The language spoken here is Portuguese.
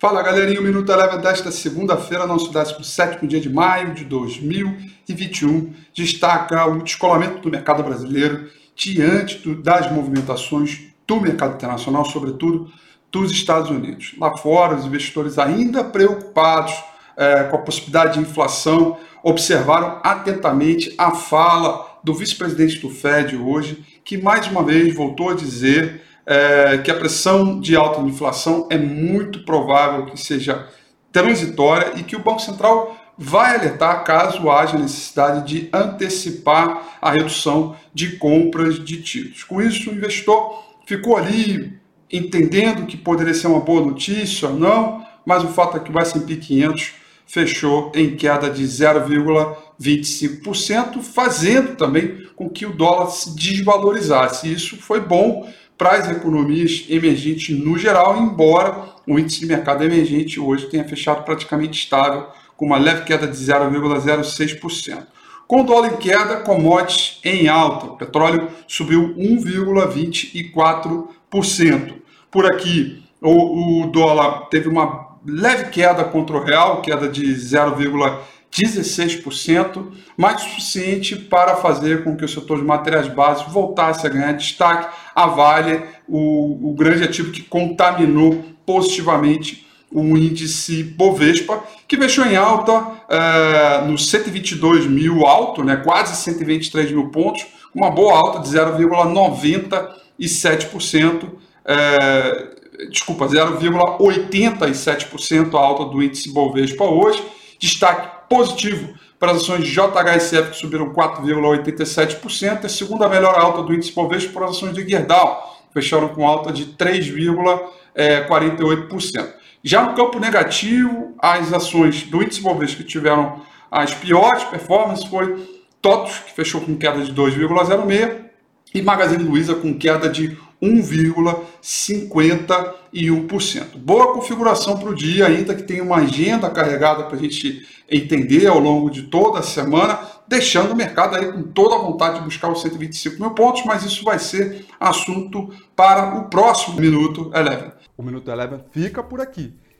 Fala galerinha, o Minuto Eleva desta segunda-feira, nosso 17 dia de maio de 2021, destaca o descolamento do mercado brasileiro diante do, das movimentações do mercado internacional, sobretudo dos Estados Unidos. Lá fora, os investidores ainda preocupados é, com a possibilidade de inflação, observaram atentamente a fala do vice-presidente do Fed hoje, que mais uma vez voltou a dizer é, que a pressão de alta inflação é muito provável que seja transitória e que o Banco Central vai alertar caso haja necessidade de antecipar a redução de compras de títulos. Com isso, o investidor ficou ali entendendo que poderia ser uma boa notícia ou não, mas o fato é que o S&P 500 fechou em queda de 0,25%, fazendo também com que o dólar se desvalorizasse. Isso foi bom para as economias emergentes no geral, embora o índice de mercado emergente hoje tenha fechado praticamente estável, com uma leve queda de 0,06%. Com o dólar em queda, commodities em alta. O petróleo subiu 1,24%. Por aqui, o, o dólar teve uma leve queda contra o real, queda de 0,5%. 16%, mais suficiente para fazer com que o setor de materiais básicos voltasse a ganhar destaque. A Vale, o, o grande ativo que contaminou positivamente o índice Bovespa, que fechou em alta é, nos 122 mil alto, né, quase 123 mil pontos, uma boa alta de 0,97%, é, desculpa, 0,87% a alta do índice Bovespa hoje. Destaque positivo para as ações de JHSF, que subiram 4,87%, a segunda melhor alta do índice Bovespa para as ações de Gerdau, fecharam com alta de 3,48%. Já no campo negativo, as ações do índice Bovespa que tiveram as piores performances foi TOTOS, que fechou com queda de 2,06%, e Magazine Luiza com queda de 1,51%. Boa configuração para o dia, ainda que tenha uma agenda carregada para a gente entender ao longo de toda a semana, deixando o mercado aí com toda a vontade de buscar os 125 mil pontos, mas isso vai ser assunto para o próximo Minuto Eleven. O Minuto Eleven fica por aqui.